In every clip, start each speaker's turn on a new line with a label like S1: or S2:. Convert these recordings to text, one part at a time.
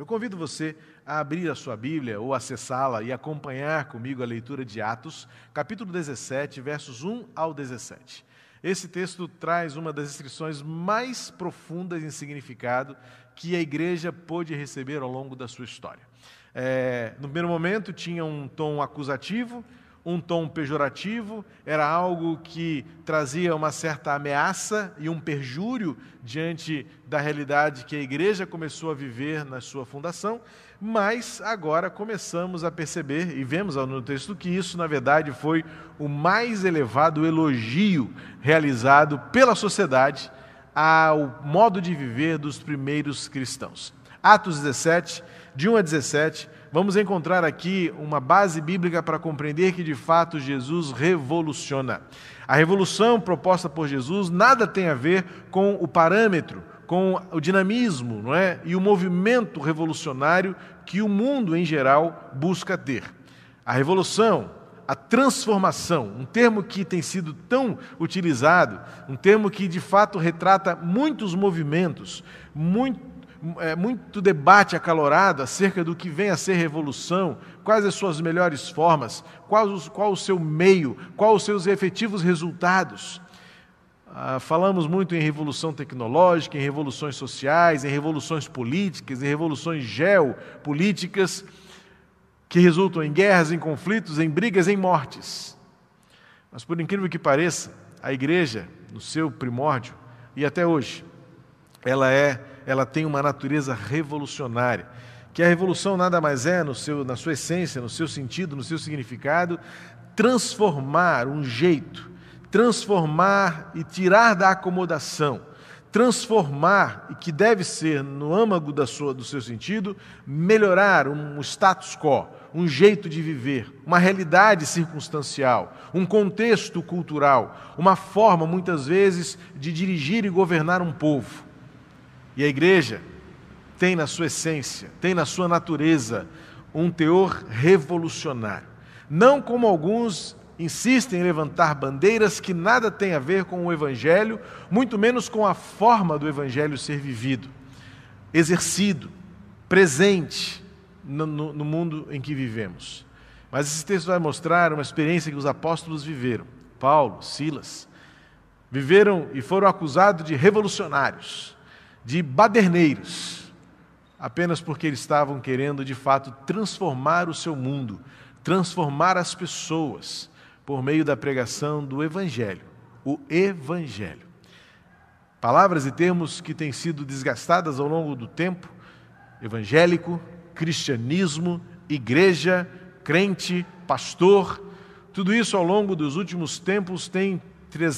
S1: Eu convido você a abrir a sua Bíblia ou acessá-la e acompanhar comigo a leitura de Atos, capítulo 17, versos 1 ao 17. Esse texto traz uma das inscrições mais profundas em significado que a igreja pôde receber ao longo da sua história. É, no primeiro momento tinha um tom acusativo, um tom pejorativo, era algo que trazia uma certa ameaça e um perjúrio diante da realidade que a igreja começou a viver na sua fundação, mas agora começamos a perceber e vemos no texto que isso, na verdade, foi o mais elevado elogio realizado pela sociedade ao modo de viver dos primeiros cristãos. Atos 17, de 1 a 17 vamos encontrar aqui uma base bíblica para compreender que de fato Jesus revoluciona. A revolução proposta por Jesus nada tem a ver com o parâmetro, com o dinamismo não é? e o movimento revolucionário que o mundo em geral busca ter. A revolução, a transformação, um termo que tem sido tão utilizado, um termo que de fato retrata muitos movimentos, muito é, muito debate acalorado acerca do que vem a ser revolução, quais as suas melhores formas, qual, qual o seu meio, quais os seus efetivos resultados. Ah, falamos muito em revolução tecnológica, em revoluções sociais, em revoluções políticas, em revoluções geopolíticas, que resultam em guerras, em conflitos, em brigas, em mortes. Mas, por incrível que pareça, a igreja, no seu primórdio, e até hoje, ela é ela tem uma natureza revolucionária. Que a revolução nada mais é, no seu, na sua essência, no seu sentido, no seu significado, transformar um jeito, transformar e tirar da acomodação, transformar, e que deve ser, no âmago da sua, do seu sentido, melhorar um status quo, um jeito de viver, uma realidade circunstancial, um contexto cultural, uma forma, muitas vezes, de dirigir e governar um povo. E a igreja tem na sua essência, tem na sua natureza um teor revolucionário. Não como alguns insistem em levantar bandeiras que nada têm a ver com o Evangelho, muito menos com a forma do Evangelho ser vivido, exercido, presente no, no, no mundo em que vivemos. Mas esse texto vai mostrar uma experiência que os apóstolos viveram. Paulo, Silas, viveram e foram acusados de revolucionários de baderneiros, apenas porque eles estavam querendo de fato transformar o seu mundo, transformar as pessoas por meio da pregação do Evangelho, o Evangelho. Palavras e termos que têm sido desgastadas ao longo do tempo: evangélico, cristianismo, igreja, crente, pastor, tudo isso ao longo dos últimos tempos tem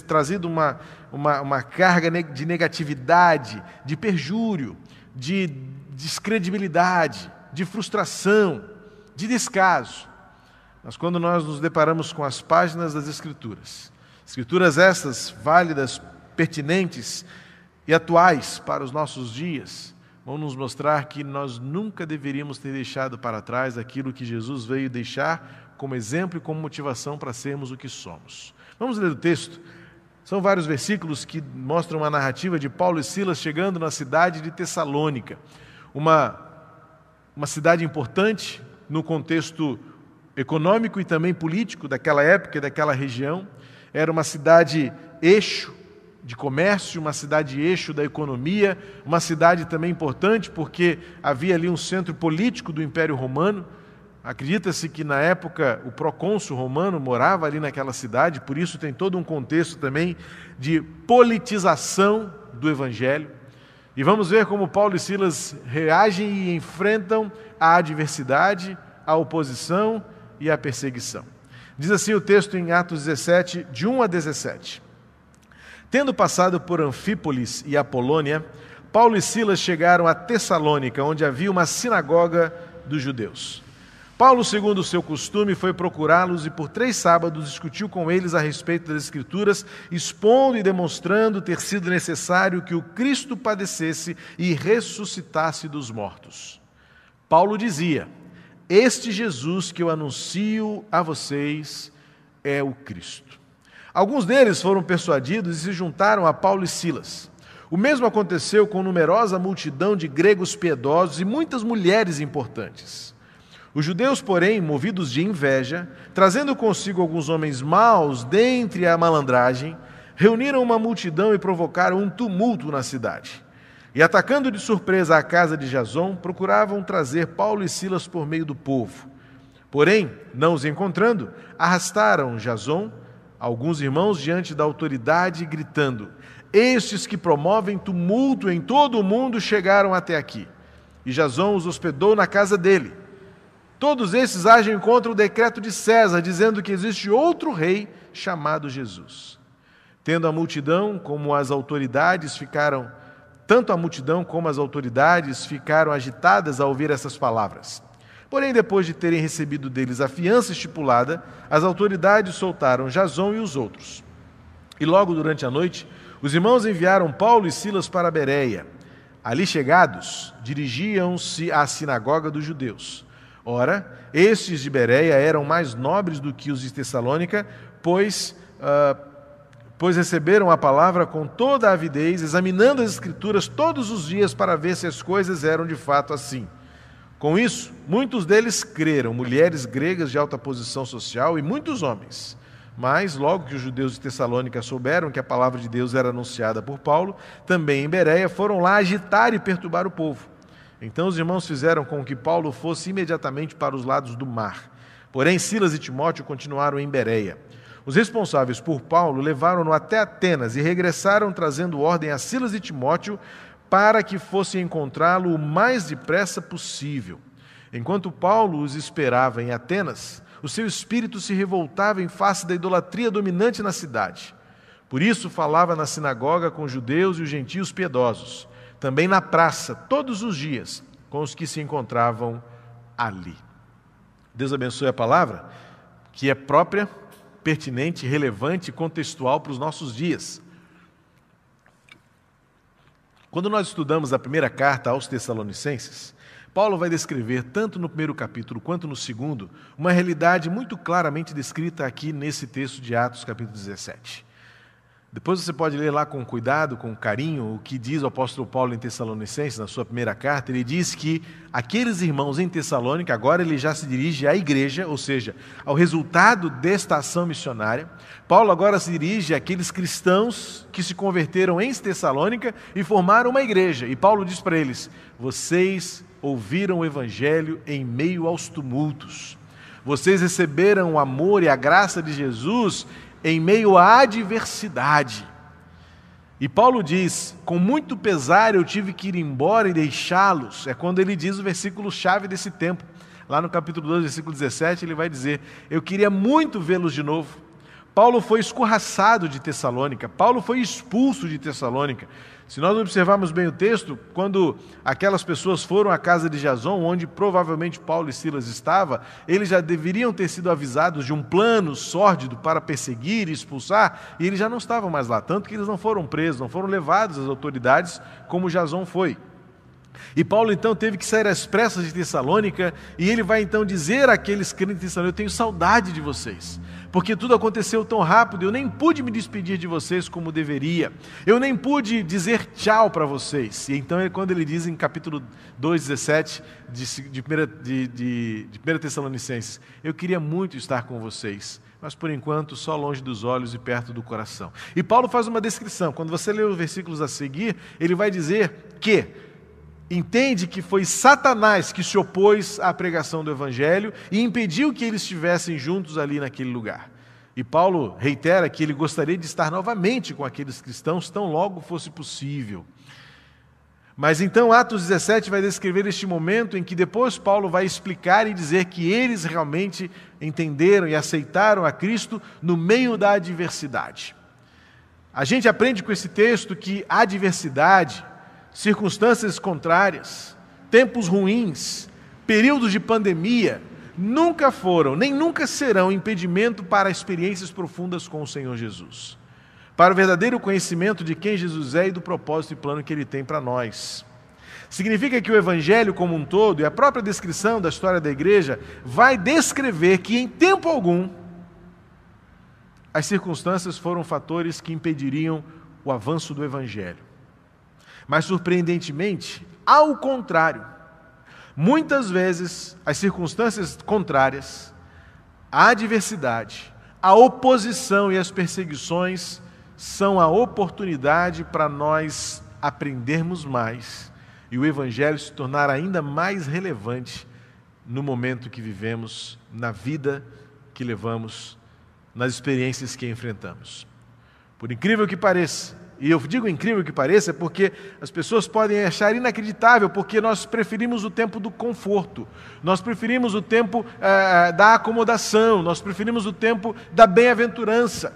S1: trazido uma, uma, uma carga de negatividade, de perjúrio, de descredibilidade, de frustração, de descaso. Mas quando nós nos deparamos com as páginas das Escrituras, Escrituras essas válidas, pertinentes e atuais para os nossos dias, vão nos mostrar que nós nunca deveríamos ter deixado para trás aquilo que Jesus veio deixar como exemplo e como motivação para sermos o que somos. Vamos ler o texto. São vários versículos que mostram a narrativa de Paulo e Silas chegando na cidade de Tessalônica, uma, uma cidade importante no contexto econômico e também político daquela época e daquela região. Era uma cidade eixo de comércio, uma cidade eixo da economia, uma cidade também importante porque havia ali um centro político do Império Romano. Acredita-se que na época o procônsul romano morava ali naquela cidade, por isso tem todo um contexto também de politização do evangelho. E vamos ver como Paulo e Silas reagem e enfrentam a adversidade, a oposição e a perseguição. Diz assim o texto em Atos 17, de 1 a 17. Tendo passado por Anfípolis e Apolônia, Paulo e Silas chegaram a Tessalônica, onde havia uma sinagoga dos judeus. Paulo, segundo o seu costume, foi procurá-los e por três sábados discutiu com eles a respeito das Escrituras, expondo e demonstrando ter sido necessário que o Cristo padecesse e ressuscitasse dos mortos. Paulo dizia: Este Jesus que eu anuncio a vocês é o Cristo. Alguns deles foram persuadidos e se juntaram a Paulo e Silas. O mesmo aconteceu com numerosa multidão de gregos piedosos e muitas mulheres importantes. Os judeus, porém, movidos de inveja, trazendo consigo alguns homens maus dentre a malandragem, reuniram uma multidão e provocaram um tumulto na cidade. E atacando de surpresa a casa de Jason, procuravam trazer Paulo e Silas por meio do povo. Porém, não os encontrando, arrastaram Jason, alguns irmãos, diante da autoridade, gritando: Estes que promovem tumulto em todo o mundo chegaram até aqui. E Jason os hospedou na casa dele. Todos esses agem contra o decreto de César, dizendo que existe outro rei chamado Jesus. Tendo a multidão como as autoridades ficaram, tanto a multidão como as autoridades ficaram agitadas ao ouvir essas palavras. Porém, depois de terem recebido deles a fiança estipulada, as autoridades soltaram Jason e os outros. E logo durante a noite, os irmãos enviaram Paulo e Silas para Bereia. Ali chegados, dirigiam-se à sinagoga dos judeus. Ora, estes de Bereia eram mais nobres do que os de Tessalônica, pois, uh, pois receberam a palavra com toda a avidez, examinando as Escrituras todos os dias para ver se as coisas eram de fato assim. Com isso, muitos deles creram, mulheres gregas de alta posição social e muitos homens. Mas, logo que os judeus de Tessalônica souberam que a palavra de Deus era anunciada por Paulo, também em Bereia foram lá agitar e perturbar o povo. Então os irmãos fizeram com que Paulo fosse imediatamente para os lados do mar. Porém, Silas e Timóteo continuaram em Bereia. Os responsáveis por Paulo levaram-no até Atenas e regressaram trazendo ordem a Silas e Timóteo para que fossem encontrá-lo o mais depressa possível. Enquanto Paulo os esperava em Atenas, o seu espírito se revoltava em face da idolatria dominante na cidade. Por isso falava na sinagoga com os judeus e os gentios piedosos também na praça, todos os dias, com os que se encontravam ali. Deus abençoe a palavra, que é própria, pertinente, relevante e contextual para os nossos dias. Quando nós estudamos a primeira carta aos Tessalonicenses, Paulo vai descrever, tanto no primeiro capítulo quanto no segundo, uma realidade muito claramente descrita aqui nesse texto de Atos, capítulo 17. Depois você pode ler lá com cuidado, com carinho, o que diz o apóstolo Paulo em Tessalonicenses, na sua primeira carta. Ele diz que aqueles irmãos em Tessalônica, agora ele já se dirige à igreja, ou seja, ao resultado desta ação missionária. Paulo agora se dirige àqueles cristãos que se converteram em Tessalônica e formaram uma igreja. E Paulo diz para eles: Vocês ouviram o evangelho em meio aos tumultos. Vocês receberam o amor e a graça de Jesus em meio à adversidade. E Paulo diz: com muito pesar eu tive que ir embora e deixá-los. É quando ele diz o versículo-chave desse tempo. Lá no capítulo 2, versículo 17, ele vai dizer: Eu queria muito vê-los de novo. Paulo foi escorraçado de Tessalônica, Paulo foi expulso de Tessalônica. Se nós observarmos bem o texto, quando aquelas pessoas foram à casa de Jason, onde provavelmente Paulo e Silas estavam, eles já deveriam ter sido avisados de um plano sórdido para perseguir e expulsar, e eles já não estavam mais lá, tanto que eles não foram presos, não foram levados às autoridades como Jason foi. E Paulo então teve que sair às pressas de Tessalônica, e ele vai então dizer àqueles crentes de Tessalônica: Eu tenho saudade de vocês porque tudo aconteceu tão rápido, eu nem pude me despedir de vocês como deveria, eu nem pude dizer tchau para vocês. E então, quando ele diz em capítulo 2, 17 de, de, de, de, de 1 Tessalonicenses: Eu queria muito estar com vocês, mas por enquanto só longe dos olhos e perto do coração. E Paulo faz uma descrição, quando você lê os versículos a seguir, ele vai dizer que entende que foi Satanás que se opôs à pregação do Evangelho e impediu que eles estivessem juntos ali naquele lugar. E Paulo reitera que ele gostaria de estar novamente com aqueles cristãos tão logo fosse possível. Mas então Atos 17 vai descrever este momento em que depois Paulo vai explicar e dizer que eles realmente entenderam e aceitaram a Cristo no meio da adversidade. A gente aprende com esse texto que a adversidade circunstâncias contrárias, tempos ruins, períodos de pandemia, nunca foram, nem nunca serão impedimento para experiências profundas com o Senhor Jesus. Para o verdadeiro conhecimento de quem Jesus é e do propósito e plano que ele tem para nós. Significa que o Evangelho como um todo e a própria descrição da história da igreja vai descrever que em tempo algum as circunstâncias foram fatores que impediriam o avanço do Evangelho. Mas, surpreendentemente, ao contrário, muitas vezes as circunstâncias contrárias, a adversidade, a oposição e as perseguições são a oportunidade para nós aprendermos mais e o Evangelho se tornar ainda mais relevante no momento que vivemos, na vida que levamos, nas experiências que enfrentamos. Por incrível que pareça, e eu digo incrível que pareça porque as pessoas podem achar inacreditável, porque nós preferimos o tempo do conforto, nós preferimos o tempo eh, da acomodação, nós preferimos o tempo da bem-aventurança.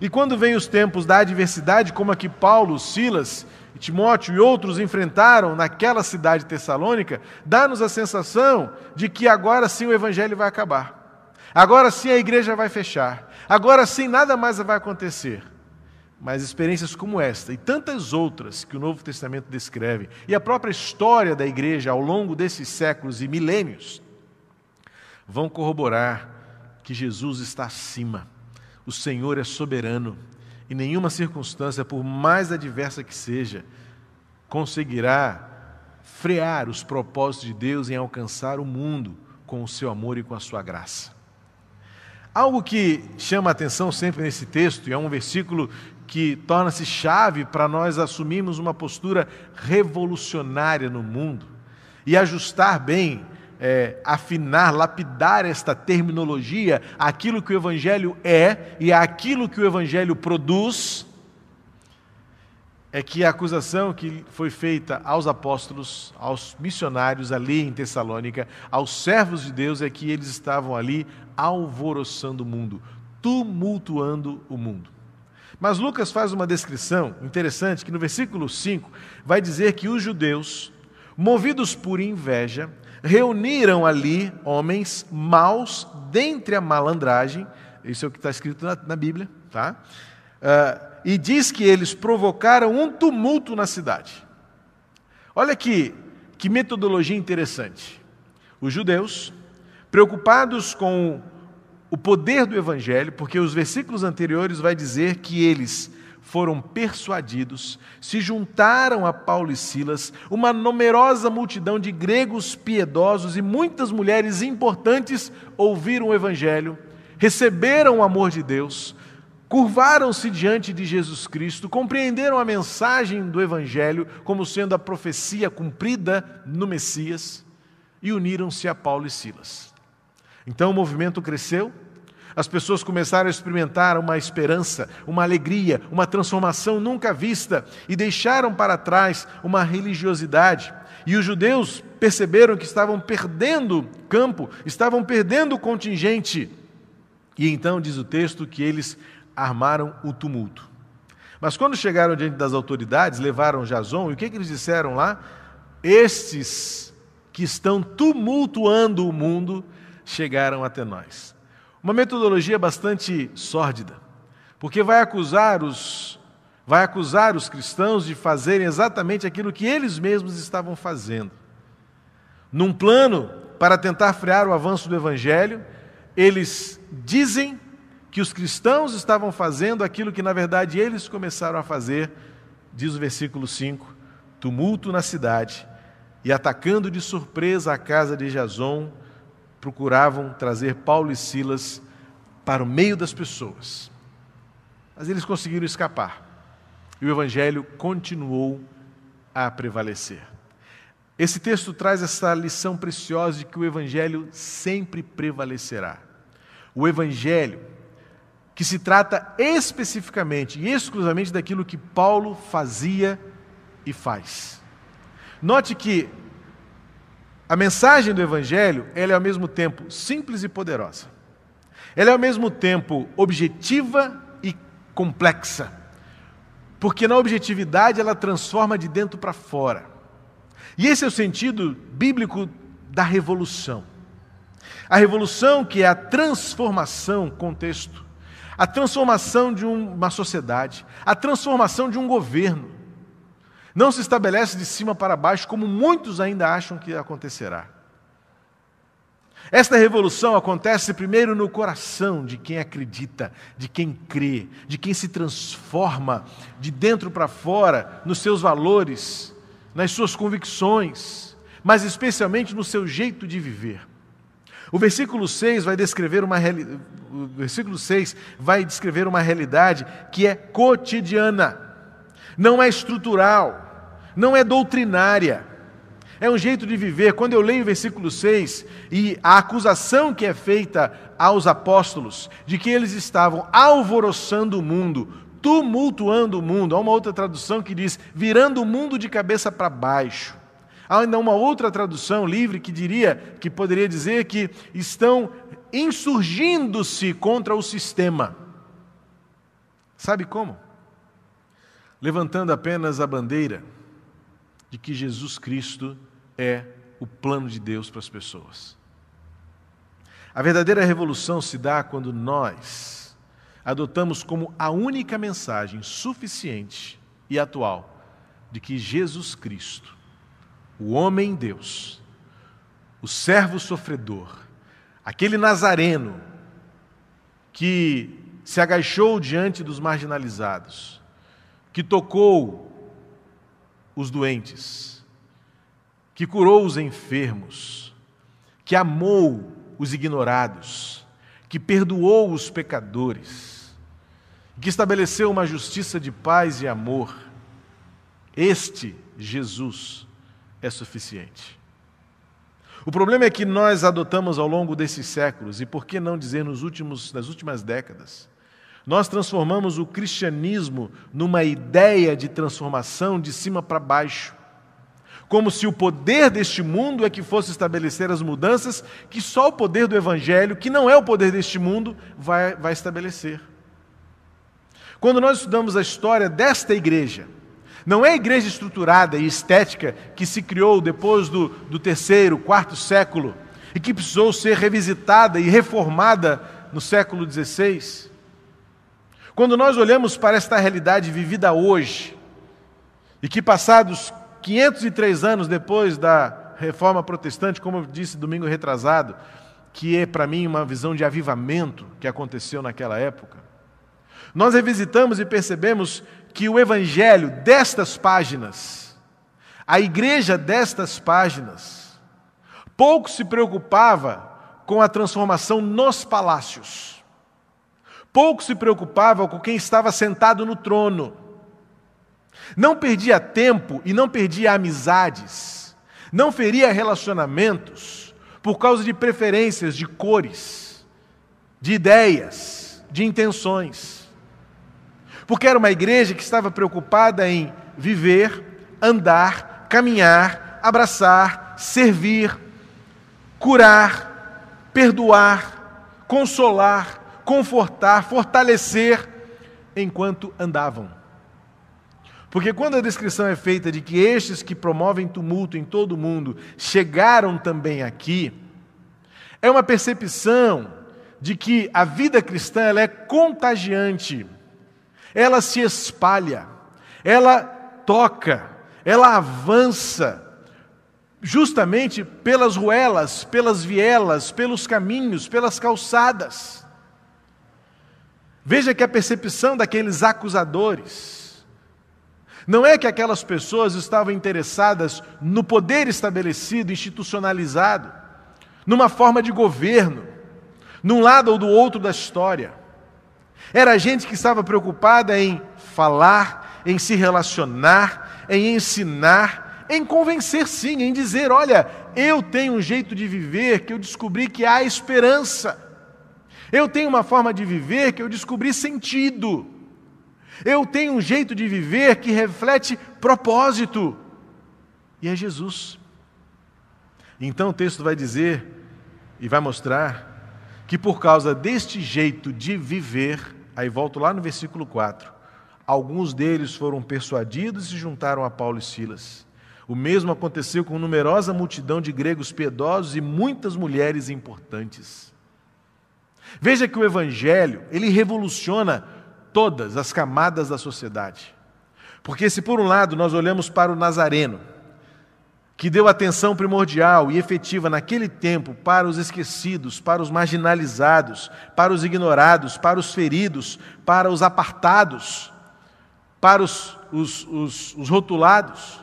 S1: E quando vem os tempos da adversidade, como aqui Paulo, Silas, Timóteo e outros enfrentaram naquela cidade tessalônica, dá-nos a sensação de que agora sim o evangelho vai acabar. Agora sim a igreja vai fechar. Agora sim nada mais vai acontecer. Mas experiências como esta e tantas outras que o Novo Testamento descreve, e a própria história da igreja ao longo desses séculos e milênios, vão corroborar que Jesus está acima. O Senhor é soberano e nenhuma circunstância, por mais adversa que seja, conseguirá frear os propósitos de Deus em alcançar o mundo com o seu amor e com a sua graça. Algo que chama a atenção sempre nesse texto, e é um versículo que torna-se chave para nós assumirmos uma postura revolucionária no mundo e ajustar bem, é, afinar, lapidar esta terminologia aquilo que o Evangelho é e aquilo que o Evangelho produz, é que a acusação que foi feita aos apóstolos, aos missionários ali em Tessalônica, aos servos de Deus, é que eles estavam ali alvoroçando o mundo, tumultuando o mundo. Mas Lucas faz uma descrição interessante que no versículo 5 vai dizer que os judeus, movidos por inveja, reuniram ali homens maus dentre a malandragem, isso é o que está escrito na, na Bíblia, tá? Uh, e diz que eles provocaram um tumulto na cidade. Olha que, que metodologia interessante. Os judeus, preocupados com o poder do evangelho, porque os versículos anteriores vai dizer que eles foram persuadidos, se juntaram a Paulo e Silas, uma numerosa multidão de gregos piedosos e muitas mulheres importantes ouviram o evangelho, receberam o amor de Deus, curvaram-se diante de Jesus Cristo, compreenderam a mensagem do evangelho como sendo a profecia cumprida no Messias e uniram-se a Paulo e Silas. Então o movimento cresceu, as pessoas começaram a experimentar uma esperança, uma alegria, uma transformação nunca vista e deixaram para trás uma religiosidade. E os judeus perceberam que estavam perdendo campo, estavam perdendo contingente. E então diz o texto que eles armaram o tumulto. Mas quando chegaram diante das autoridades, levaram Jason, e o que, que eles disseram lá? Estes que estão tumultuando o mundo chegaram até nós. Uma metodologia bastante sórdida, porque vai acusar os vai acusar os cristãos de fazerem exatamente aquilo que eles mesmos estavam fazendo. Num plano para tentar frear o avanço do evangelho, eles dizem que os cristãos estavam fazendo aquilo que na verdade eles começaram a fazer, diz o versículo 5, tumulto na cidade, e atacando de surpresa a casa de Jason, procuravam trazer Paulo e Silas para o meio das pessoas. Mas eles conseguiram escapar. E o evangelho continuou a prevalecer. Esse texto traz essa lição preciosa de que o evangelho sempre prevalecerá. O evangelho que se trata especificamente e exclusivamente daquilo que Paulo fazia e faz. Note que a mensagem do Evangelho ela é ao mesmo tempo simples e poderosa. Ela é ao mesmo tempo objetiva e complexa. Porque na objetividade ela transforma de dentro para fora. E esse é o sentido bíblico da revolução. A revolução que é a transformação, contexto, a transformação de uma sociedade, a transformação de um governo. Não se estabelece de cima para baixo, como muitos ainda acham que acontecerá. Esta revolução acontece primeiro no coração de quem acredita, de quem crê, de quem se transforma de dentro para fora nos seus valores, nas suas convicções, mas especialmente no seu jeito de viver. O versículo 6 vai descrever uma o versículo 6 vai descrever uma realidade que é cotidiana, não é estrutural, não é doutrinária é um jeito de viver. Quando eu leio o versículo 6 e a acusação que é feita aos apóstolos de que eles estavam alvoroçando o mundo, tumultuando o mundo, há uma outra tradução que diz virando o mundo de cabeça para baixo. Há ainda uma outra tradução livre que diria, que poderia dizer que estão insurgindo-se contra o sistema. Sabe como? Levantando apenas a bandeira de que Jesus Cristo é o plano de Deus para as pessoas. A verdadeira revolução se dá quando nós adotamos como a única mensagem suficiente e atual de que Jesus Cristo, o homem Deus, o servo sofredor, aquele nazareno que se agachou diante dos marginalizados, que tocou os doentes, que curou os enfermos, que amou os ignorados, que perdoou os pecadores, que estabeleceu uma justiça de paz e amor. Este Jesus é suficiente. O problema é que nós adotamos ao longo desses séculos, e por que não dizer nos últimos, nas últimas décadas, nós transformamos o cristianismo numa ideia de transformação de cima para baixo. Como se o poder deste mundo é que fosse estabelecer as mudanças que só o poder do Evangelho, que não é o poder deste mundo, vai, vai estabelecer. Quando nós estudamos a história desta igreja, não é a igreja estruturada e estética que se criou depois do, do terceiro, quarto século e que precisou ser revisitada e reformada no século XVI. Quando nós olhamos para esta realidade vivida hoje, e que passados 503 anos depois da reforma protestante, como eu disse domingo retrasado, que é para mim uma visão de avivamento que aconteceu naquela época, nós revisitamos e percebemos que o evangelho destas páginas, a igreja destas páginas, pouco se preocupava com a transformação nos palácios pouco se preocupava com quem estava sentado no trono. Não perdia tempo e não perdia amizades, não feria relacionamentos por causa de preferências de cores, de ideias, de intenções. Porque era uma igreja que estava preocupada em viver, andar, caminhar, abraçar, servir, curar, perdoar, consolar, confortar, fortalecer enquanto andavam. Porque quando a descrição é feita de que estes que promovem tumulto em todo o mundo chegaram também aqui, é uma percepção de que a vida cristã ela é contagiante, ela se espalha, ela toca, ela avança, justamente pelas ruelas, pelas vielas, pelos caminhos, pelas calçadas. Veja que a percepção daqueles acusadores não é que aquelas pessoas estavam interessadas no poder estabelecido, institucionalizado, numa forma de governo, num lado ou do outro da história. Era gente que estava preocupada em falar, em se relacionar, em ensinar, em convencer sim, em dizer: olha, eu tenho um jeito de viver que eu descobri que há esperança. Eu tenho uma forma de viver que eu descobri sentido. Eu tenho um jeito de viver que reflete propósito. E é Jesus. Então o texto vai dizer e vai mostrar que por causa deste jeito de viver, aí volto lá no versículo 4, alguns deles foram persuadidos e se juntaram a Paulo e Silas. O mesmo aconteceu com numerosa multidão de gregos piedosos e muitas mulheres importantes. Veja que o evangelho, ele revoluciona todas as camadas da sociedade. Porque se por um lado nós olhamos para o Nazareno, que deu atenção primordial e efetiva naquele tempo para os esquecidos, para os marginalizados, para os ignorados, para os feridos, para os apartados, para os, os, os, os rotulados.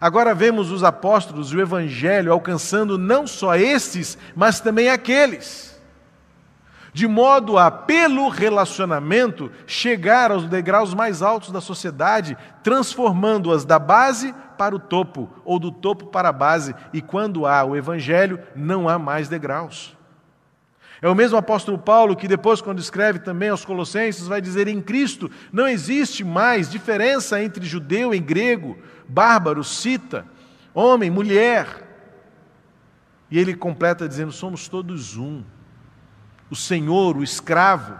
S1: Agora vemos os apóstolos e o evangelho alcançando não só estes, mas também aqueles. De modo a, pelo relacionamento, chegar aos degraus mais altos da sociedade, transformando-as da base para o topo, ou do topo para a base, e quando há o Evangelho, não há mais degraus. É o mesmo apóstolo Paulo que, depois, quando escreve também aos Colossenses, vai dizer: em Cristo não existe mais diferença entre judeu e grego, bárbaro, cita, homem, mulher. E ele completa dizendo: somos todos um. O Senhor, o escravo,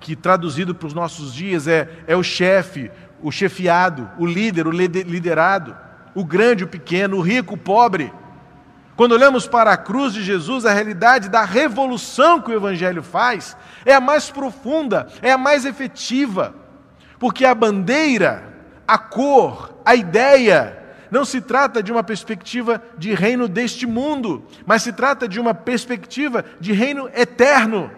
S1: que traduzido para os nossos dias é, é o chefe, o chefiado, o líder, o liderado o grande, o pequeno, o rico, o pobre. Quando olhamos para a cruz de Jesus, a realidade da revolução que o Evangelho faz é a mais profunda, é a mais efetiva, porque a bandeira, a cor, a ideia, não se trata de uma perspectiva de reino deste mundo, mas se trata de uma perspectiva de reino eterno,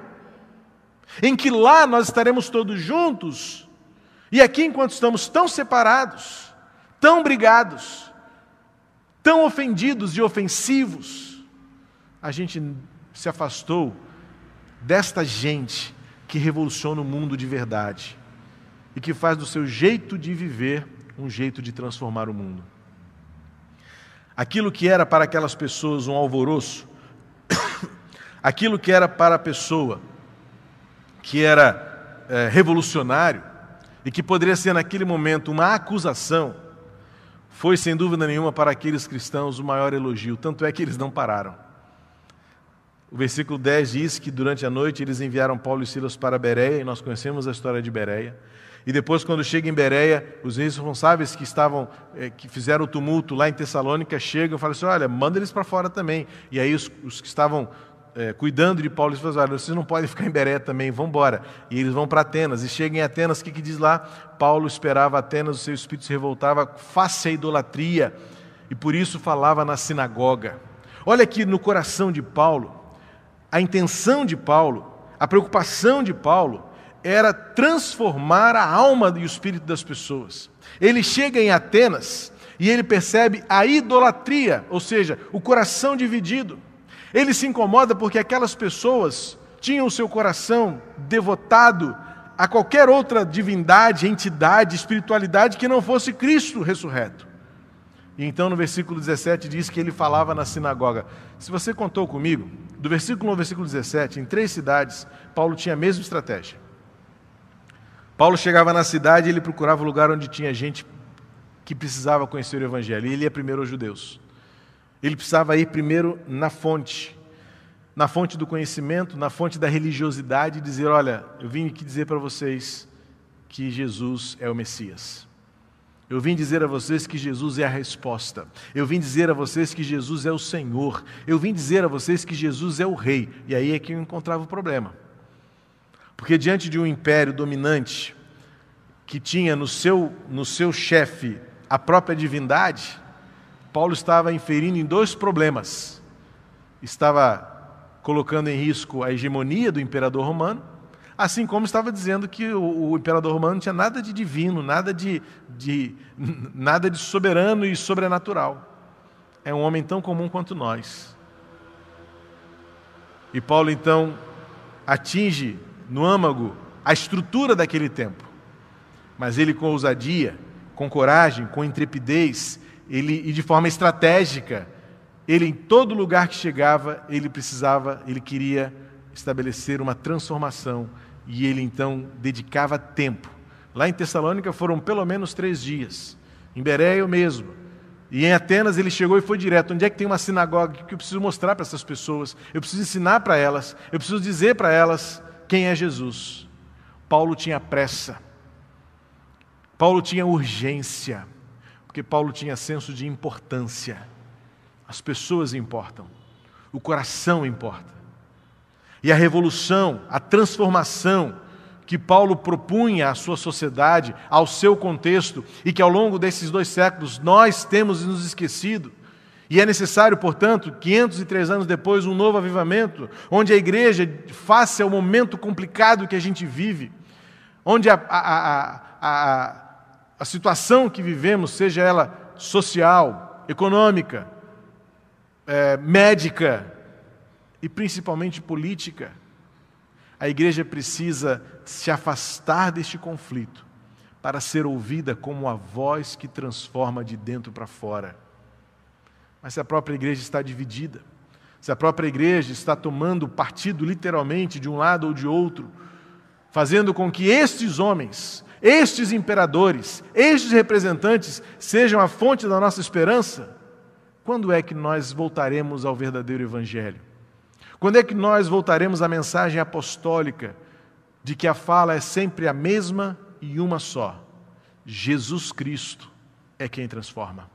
S1: em que lá nós estaremos todos juntos, e aqui, enquanto estamos tão separados, tão brigados, tão ofendidos e ofensivos, a gente se afastou desta gente que revoluciona o mundo de verdade e que faz do seu jeito de viver um jeito de transformar o mundo. Aquilo que era para aquelas pessoas um alvoroço, aquilo que era para a pessoa que era é, revolucionário e que poderia ser naquele momento uma acusação, foi, sem dúvida nenhuma, para aqueles cristãos o maior elogio, tanto é que eles não pararam. O versículo 10 diz que durante a noite eles enviaram Paulo e Silas para Bereia, e nós conhecemos a história de Bereia. E depois, quando chega em Bereia, os responsáveis que estavam, eh, que fizeram o tumulto lá em Tessalônica, chegam e falam assim: olha, manda eles para fora também. E aí os, os que estavam é, cuidando de Paulo, eles falaram, olha, vocês não podem ficar em Beré também, vão embora. E eles vão para Atenas, e chegam em Atenas, o que, que diz lá? Paulo esperava Atenas, o seu espírito se revoltava face à idolatria, e por isso falava na sinagoga. Olha aqui no coração de Paulo, a intenção de Paulo, a preocupação de Paulo, era transformar a alma e o espírito das pessoas. Ele chega em Atenas e ele percebe a idolatria, ou seja, o coração dividido. Ele se incomoda porque aquelas pessoas tinham o seu coração devotado a qualquer outra divindade, entidade, espiritualidade que não fosse Cristo ressurreto. E então no versículo 17 diz que ele falava na sinagoga. Se você contou comigo, do versículo 1 ao versículo 17, em três cidades, Paulo tinha a mesma estratégia. Paulo chegava na cidade e ele procurava o lugar onde tinha gente que precisava conhecer o Evangelho. E ele ia primeiro aos judeus. Ele precisava ir primeiro na fonte, na fonte do conhecimento, na fonte da religiosidade e dizer: Olha, eu vim aqui dizer para vocês que Jesus é o Messias. Eu vim dizer a vocês que Jesus é a resposta. Eu vim dizer a vocês que Jesus é o Senhor. Eu vim dizer a vocês que Jesus é o Rei. E aí é que eu encontrava o problema. Porque diante de um império dominante, que tinha no seu, no seu chefe a própria divindade, Paulo estava inferindo em dois problemas. Estava colocando em risco a hegemonia do imperador romano, assim como estava dizendo que o, o imperador romano não tinha nada de divino, nada de, de, nada de soberano e sobrenatural. É um homem tão comum quanto nós. E Paulo então atinge no âmago a estrutura daquele tempo. Mas ele com ousadia, com coragem, com intrepidez, ele, e de forma estratégica, ele em todo lugar que chegava, ele precisava, ele queria estabelecer uma transformação e ele então dedicava tempo. Lá em Tessalônica foram pelo menos três dias, em Bereia o mesmo. E em Atenas ele chegou e foi direto. Onde é que tem uma sinagoga que eu preciso mostrar para essas pessoas? Eu preciso ensinar para elas, eu preciso dizer para elas quem é Jesus. Paulo tinha pressa, Paulo tinha urgência. Porque Paulo tinha senso de importância. As pessoas importam, o coração importa. E a revolução, a transformação que Paulo propunha à sua sociedade, ao seu contexto, e que ao longo desses dois séculos nós temos nos esquecido, E é necessário, portanto, 503 anos depois, um novo avivamento, onde a igreja, face ao momento complicado que a gente vive, onde a, a, a, a, a situação que vivemos, seja ela social, econômica, é, médica e principalmente política, a igreja precisa se afastar deste conflito para ser ouvida como a voz que transforma de dentro para fora. Mas se a própria igreja está dividida, se a própria igreja está tomando partido literalmente de um lado ou de outro, fazendo com que estes homens, estes imperadores, estes representantes sejam a fonte da nossa esperança, quando é que nós voltaremos ao verdadeiro Evangelho? Quando é que nós voltaremos à mensagem apostólica de que a fala é sempre a mesma e uma só? Jesus Cristo é quem transforma.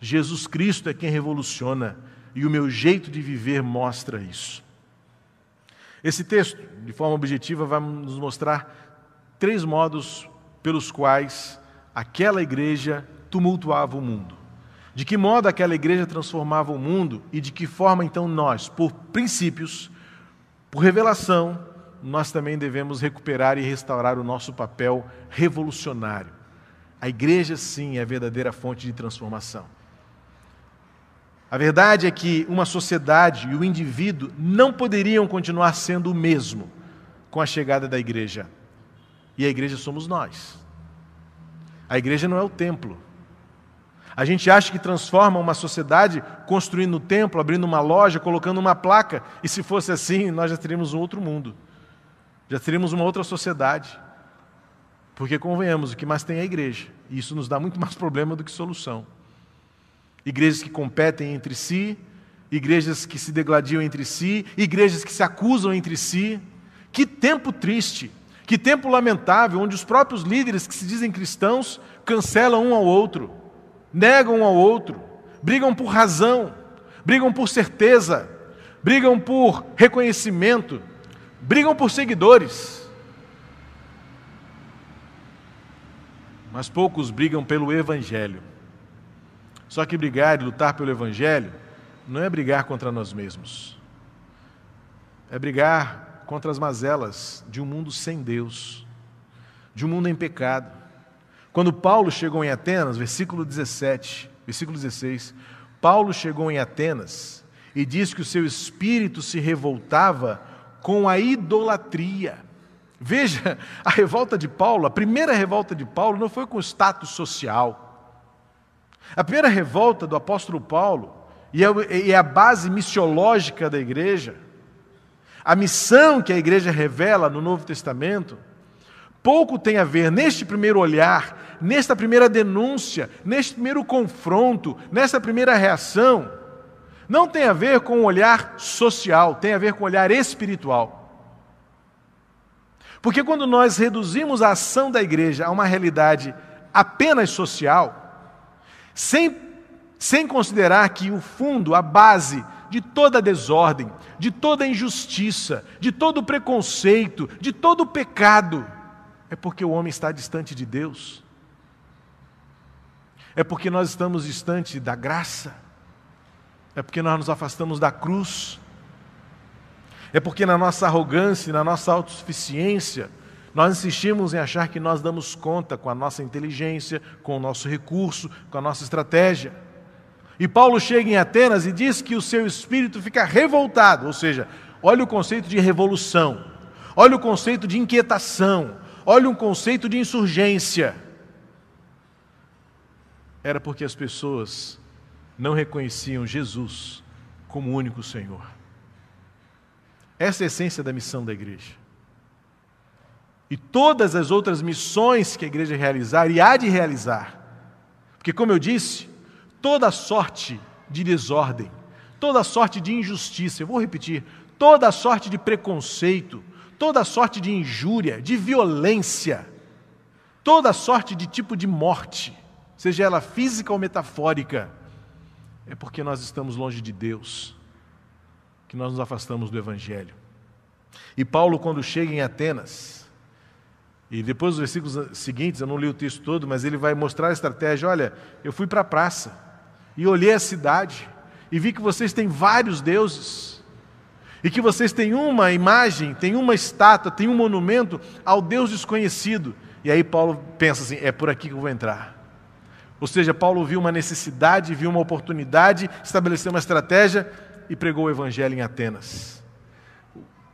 S1: Jesus Cristo é quem revoluciona e o meu jeito de viver mostra isso. Esse texto, de forma objetiva, vai nos mostrar três modos pelos quais aquela igreja tumultuava o mundo. De que modo aquela igreja transformava o mundo e de que forma então nós, por princípios, por revelação, nós também devemos recuperar e restaurar o nosso papel revolucionário. A igreja, sim, é a verdadeira fonte de transformação. A verdade é que uma sociedade e o indivíduo não poderiam continuar sendo o mesmo com a chegada da igreja. E a igreja somos nós. A igreja não é o templo. A gente acha que transforma uma sociedade construindo um templo, abrindo uma loja, colocando uma placa, e se fosse assim, nós já teríamos um outro mundo, já teríamos uma outra sociedade. Porque, convenhamos, o que mais tem é a igreja, e isso nos dá muito mais problema do que solução. Igrejas que competem entre si, igrejas que se degladiam entre si, igrejas que se acusam entre si. Que tempo triste, que tempo lamentável, onde os próprios líderes que se dizem cristãos cancelam um ao outro negam um ao outro, brigam por razão, brigam por certeza, brigam por reconhecimento, brigam por seguidores. Mas poucos brigam pelo Evangelho. Só que brigar e lutar pelo Evangelho não é brigar contra nós mesmos, é brigar contra as mazelas de um mundo sem Deus, de um mundo em pecado. Quando Paulo chegou em Atenas, versículo 17, versículo 16, Paulo chegou em Atenas e diz que o seu espírito se revoltava com a idolatria. Veja, a revolta de Paulo, a primeira revolta de Paulo não foi com o status social. A primeira revolta do apóstolo Paulo, e é a base missiológica da igreja, a missão que a igreja revela no Novo Testamento, pouco tem a ver, neste primeiro olhar, nesta primeira denúncia, neste primeiro confronto, nessa primeira reação, não tem a ver com o olhar social, tem a ver com o olhar espiritual. Porque quando nós reduzimos a ação da igreja a uma realidade apenas social, sem, sem considerar que o fundo, a base de toda desordem, de toda injustiça, de todo preconceito, de todo pecado, é porque o homem está distante de Deus. É porque nós estamos distante da graça. É porque nós nos afastamos da cruz. É porque na nossa arrogância, na nossa autossuficiência, nós insistimos em achar que nós damos conta com a nossa inteligência, com o nosso recurso, com a nossa estratégia. E Paulo chega em Atenas e diz que o seu espírito fica revoltado, ou seja, olha o conceito de revolução, olha o conceito de inquietação, Olha um conceito de insurgência. Era porque as pessoas não reconheciam Jesus como o único Senhor. Essa é a essência da missão da igreja. E todas as outras missões que a igreja realizar e há de realizar, porque, como eu disse, toda sorte de desordem, toda sorte de injustiça, eu vou repetir, toda sorte de preconceito, toda sorte de injúria, de violência, toda sorte de tipo de morte, seja ela física ou metafórica, é porque nós estamos longe de Deus, que nós nos afastamos do Evangelho. E Paulo, quando chega em Atenas, e depois os versículos seguintes, eu não li o texto todo, mas ele vai mostrar a estratégia. Olha, eu fui para a praça e olhei a cidade e vi que vocês têm vários deuses, e que vocês têm uma imagem, têm uma estátua, têm um monumento ao Deus desconhecido. E aí Paulo pensa assim: é por aqui que eu vou entrar. Ou seja, Paulo viu uma necessidade, viu uma oportunidade, estabeleceu uma estratégia e pregou o evangelho em Atenas.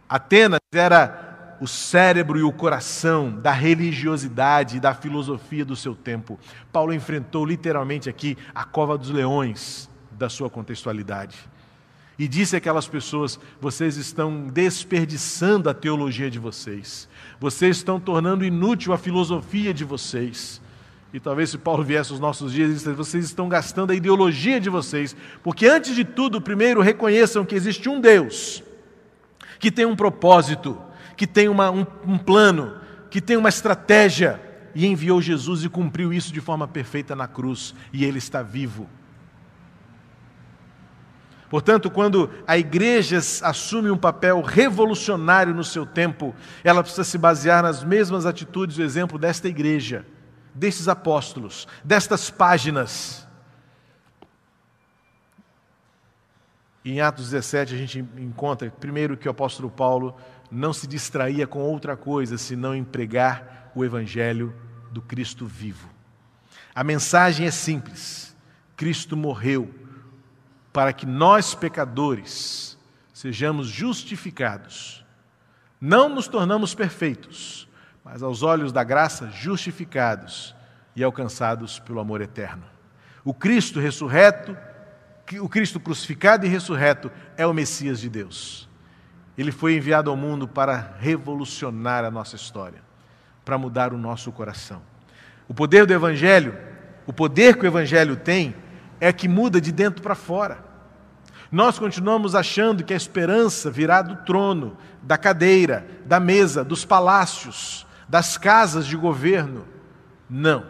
S1: Atenas era o cérebro e o coração da religiosidade e da filosofia do seu tempo. Paulo enfrentou literalmente aqui a cova dos leões da sua contextualidade. E disse àquelas pessoas: vocês estão desperdiçando a teologia de vocês, vocês estão tornando inútil a filosofia de vocês. E talvez se Paulo viesse aos nossos dias, vocês estão gastando a ideologia de vocês, porque antes de tudo, primeiro reconheçam que existe um Deus, que tem um propósito, que tem uma, um, um plano, que tem uma estratégia, e enviou Jesus e cumpriu isso de forma perfeita na cruz, e ele está vivo. Portanto, quando a igreja assume um papel revolucionário no seu tempo, ela precisa se basear nas mesmas atitudes do exemplo desta igreja destes apóstolos, destas páginas. Em Atos 17 a gente encontra, primeiro, que o apóstolo Paulo não se distraía com outra coisa senão em pregar o evangelho do Cristo vivo. A mensagem é simples: Cristo morreu para que nós, pecadores, sejamos justificados. Não nos tornamos perfeitos, mas aos olhos da graça, justificados e alcançados pelo amor eterno. O Cristo ressurreto, o Cristo crucificado e ressurreto é o Messias de Deus. Ele foi enviado ao mundo para revolucionar a nossa história, para mudar o nosso coração. O poder do Evangelho, o poder que o Evangelho tem, é que muda de dentro para fora. Nós continuamos achando que a esperança virá do trono, da cadeira, da mesa, dos palácios, das casas de governo. Não.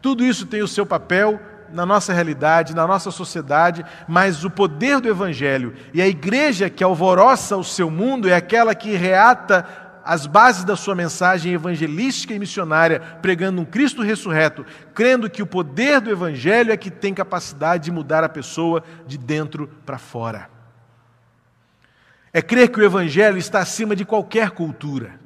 S1: Tudo isso tem o seu papel na nossa realidade, na nossa sociedade, mas o poder do Evangelho e a igreja que alvoroça o seu mundo é aquela que reata as bases da sua mensagem evangelística e missionária, pregando um Cristo ressurreto, crendo que o poder do Evangelho é que tem capacidade de mudar a pessoa de dentro para fora. É crer que o Evangelho está acima de qualquer cultura.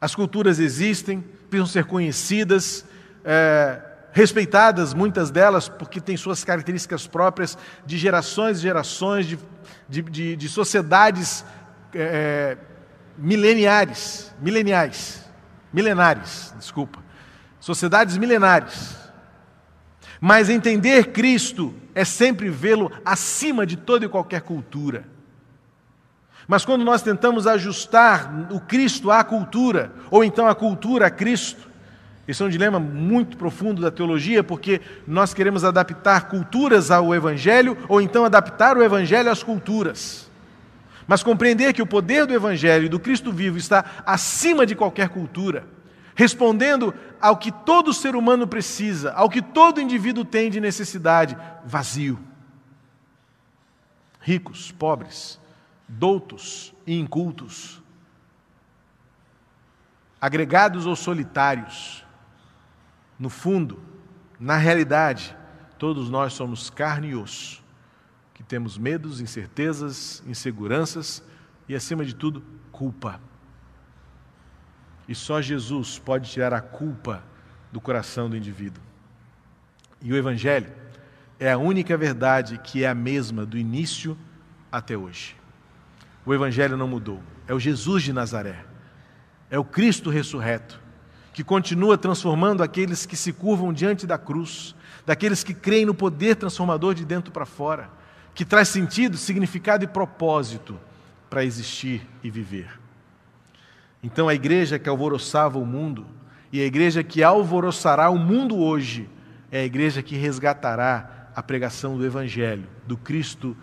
S1: As culturas existem, precisam ser conhecidas, é, respeitadas, muitas delas, porque têm suas características próprias de gerações e gerações, de, de, de, de sociedades é, mileniares, mileniais, milenares, desculpa, sociedades milenares. Mas entender Cristo é sempre vê-lo acima de toda e qualquer cultura. Mas quando nós tentamos ajustar o Cristo à cultura, ou então a cultura a Cristo, isso é um dilema muito profundo da teologia, porque nós queremos adaptar culturas ao Evangelho, ou então adaptar o Evangelho às culturas. Mas compreender que o poder do Evangelho e do Cristo vivo está acima de qualquer cultura, respondendo ao que todo ser humano precisa, ao que todo indivíduo tem de necessidade, vazio. Ricos, pobres, doutos e incultos, agregados ou solitários. No fundo, na realidade, todos nós somos carne e osso, que temos medos, incertezas, inseguranças e, acima de tudo, culpa. E só Jesus pode tirar a culpa do coração do indivíduo. E o Evangelho é a única verdade que é a mesma do início até hoje. O Evangelho não mudou. É o Jesus de Nazaré. É o Cristo ressurreto, que continua transformando aqueles que se curvam diante da cruz, daqueles que creem no poder transformador de dentro para fora, que traz sentido, significado e propósito para existir e viver. Então, a igreja que alvoroçava o mundo e a igreja que alvoroçará o mundo hoje é a igreja que resgatará a pregação do Evangelho, do Cristo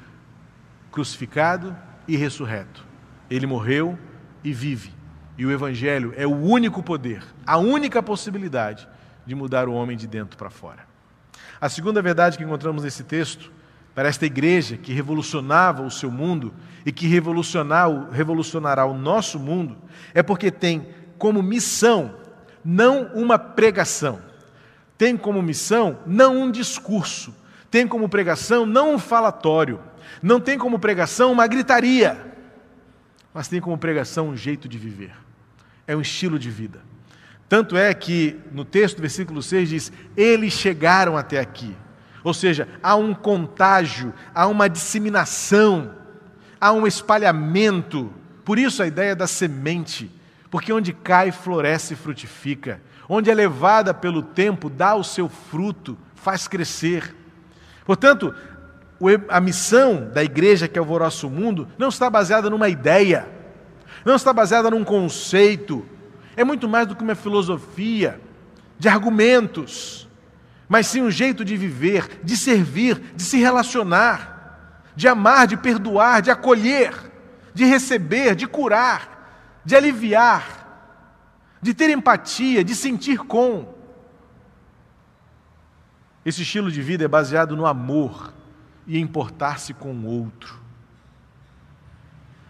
S1: crucificado e ressurreto. Ele morreu e vive. E o Evangelho é o único poder, a única possibilidade de mudar o homem de dentro para fora. A segunda verdade que encontramos nesse texto, para esta igreja que revolucionava o seu mundo e que revolucionará o nosso mundo, é porque tem como missão não uma pregação, tem como missão não um discurso, tem como pregação não um falatório, não tem como pregação uma gritaria, mas tem como pregação um jeito de viver, é um estilo de vida. Tanto é que no texto, versículo 6 diz: Eles chegaram até aqui. Ou seja, há um contágio, há uma disseminação, há um espalhamento. Por isso a ideia da semente, porque onde cai, floresce e frutifica. Onde é levada pelo tempo, dá o seu fruto, faz crescer. Portanto, a missão da igreja que alvoroça o mundo não está baseada numa ideia, não está baseada num conceito, é muito mais do que uma filosofia de argumentos, mas sim um jeito de viver, de servir, de se relacionar, de amar, de perdoar, de acolher, de receber, de curar, de aliviar, de ter empatia, de sentir com. Esse estilo de vida é baseado no amor e importar-se com o outro.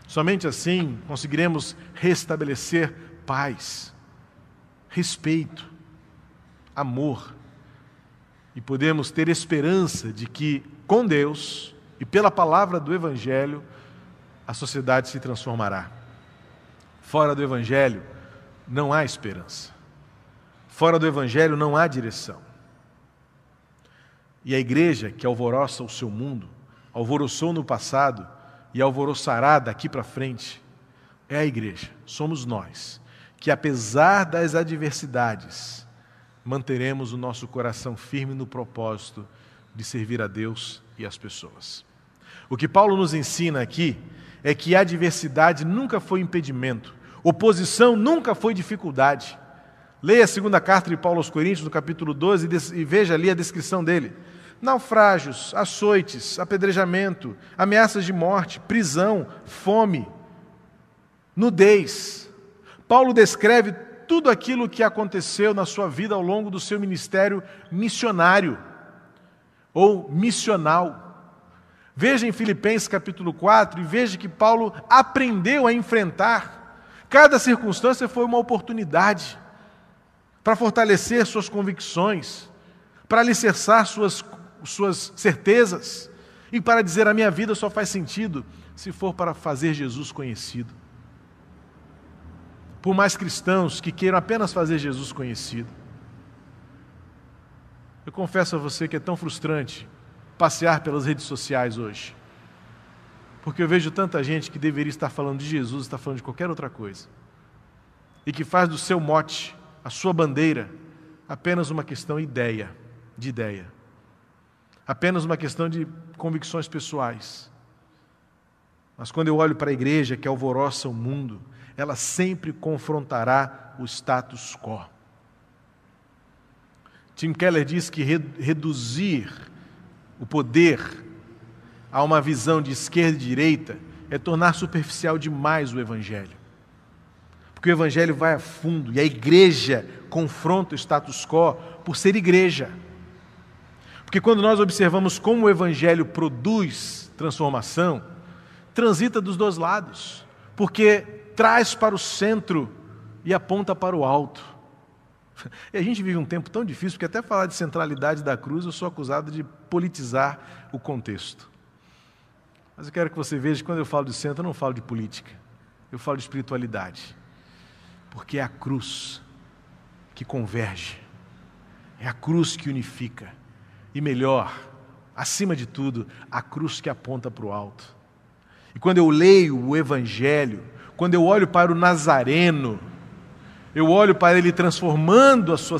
S1: Somente assim conseguiremos restabelecer paz, respeito, amor e podemos ter esperança de que com Deus e pela palavra do Evangelho a sociedade se transformará. Fora do Evangelho não há esperança. Fora do Evangelho não há direção. E a igreja que alvoroça o seu mundo, alvoroçou no passado e alvoroçará daqui para frente, é a igreja, somos nós, que apesar das adversidades, manteremos o nosso coração firme no propósito de servir a Deus e as pessoas. O que Paulo nos ensina aqui é que a adversidade nunca foi impedimento, oposição nunca foi dificuldade. Leia a segunda carta de Paulo aos Coríntios, no capítulo 12, e veja ali a descrição dele. Naufrágios, açoites, apedrejamento, ameaças de morte, prisão, fome, nudez. Paulo descreve tudo aquilo que aconteceu na sua vida ao longo do seu ministério missionário ou missional. Veja em Filipenses capítulo 4 e veja que Paulo aprendeu a enfrentar. Cada circunstância foi uma oportunidade para fortalecer suas convicções, para alicerçar suas, suas certezas e para dizer: a minha vida só faz sentido se for para fazer Jesus conhecido. Por mais cristãos que queiram apenas fazer Jesus conhecido. Eu confesso a você que é tão frustrante passear pelas redes sociais hoje. Porque eu vejo tanta gente que deveria estar falando de Jesus, está falando de qualquer outra coisa. E que faz do seu mote a sua bandeira apenas uma questão ideia, de ideia. Apenas uma questão de convicções pessoais. Mas quando eu olho para a igreja que alvoroça o mundo, ela sempre confrontará o status quo. Tim Keller diz que reduzir o poder a uma visão de esquerda e direita é tornar superficial demais o Evangelho. Porque o Evangelho vai a fundo e a igreja confronta o status quo por ser igreja. Porque quando nós observamos como o Evangelho produz transformação, transita dos dois lados, porque traz para o centro e aponta para o alto. E a gente vive um tempo tão difícil que até falar de centralidade da cruz eu sou acusado de politizar o contexto. Mas eu quero que você veja que quando eu falo de centro, eu não falo de política, eu falo de espiritualidade porque é a cruz que converge, é a cruz que unifica, e melhor, acima de tudo, a cruz que aponta para o alto. E quando eu leio o Evangelho, quando eu olho para o Nazareno, eu olho para ele transformando a, sua,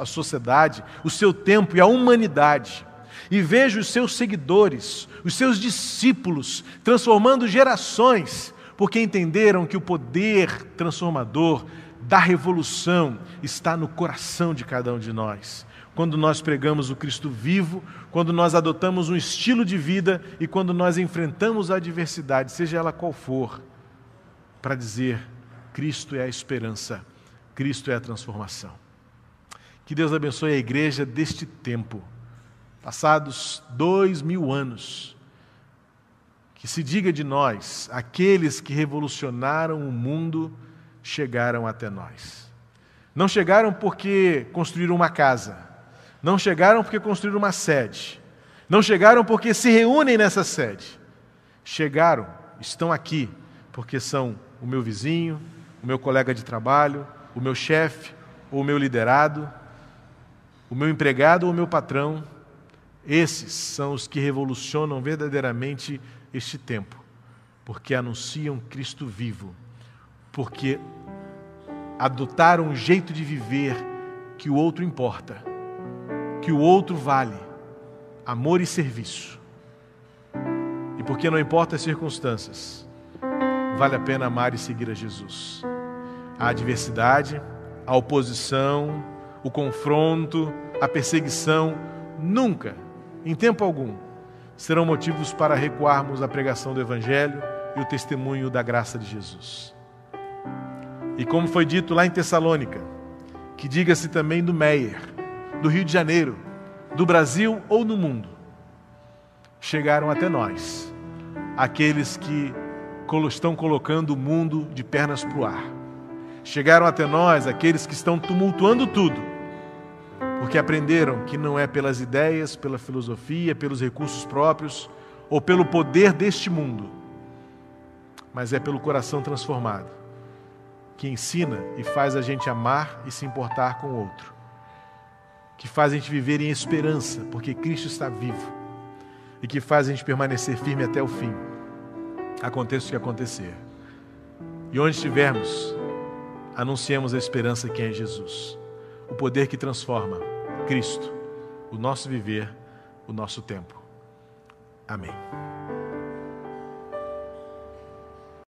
S1: a sociedade, o seu tempo e a humanidade, e vejo os seus seguidores, os seus discípulos, transformando gerações porque entenderam que o poder transformador da revolução está no coração de cada um de nós. Quando nós pregamos o Cristo vivo, quando nós adotamos um estilo de vida e quando nós enfrentamos a adversidade, seja ela qual for, para dizer: Cristo é a esperança, Cristo é a transformação. Que Deus abençoe a igreja deste tempo, passados dois mil anos que se diga de nós, aqueles que revolucionaram o mundo chegaram até nós. Não chegaram porque construíram uma casa, não chegaram porque construíram uma sede, Não chegaram porque se reúnem nessa sede. Chegaram, estão aqui, porque são o meu vizinho, o meu colega de trabalho, o meu chefe, ou o meu liderado, o meu empregado ou o meu patrão. Esses são os que revolucionam verdadeiramente este tempo, porque anunciam Cristo vivo, porque adotaram um jeito de viver que o outro importa, que o outro vale, amor e serviço. E porque não importa as circunstâncias, vale a pena amar e seguir a Jesus. A adversidade, a oposição, o confronto, a perseguição, nunca, em tempo algum, serão motivos para recuarmos a pregação do Evangelho e o testemunho da graça de Jesus. E como foi dito lá em Tessalônica, que diga-se também do Meier, do Rio de Janeiro, do Brasil ou no mundo, chegaram até nós, aqueles que estão colocando o mundo de pernas para o ar. Chegaram até nós aqueles que estão tumultuando tudo, porque aprenderam que não é pelas ideias, pela filosofia, pelos recursos próprios ou pelo poder deste mundo, mas é pelo coração transformado, que ensina e faz a gente amar e se importar com o outro, que faz a gente viver em esperança, porque Cristo está vivo, e que faz a gente permanecer firme até o fim, aconteça o que acontecer. E onde estivermos, anunciemos a esperança que é Jesus, o poder que transforma, Cristo, o nosso viver, o nosso tempo. Amém.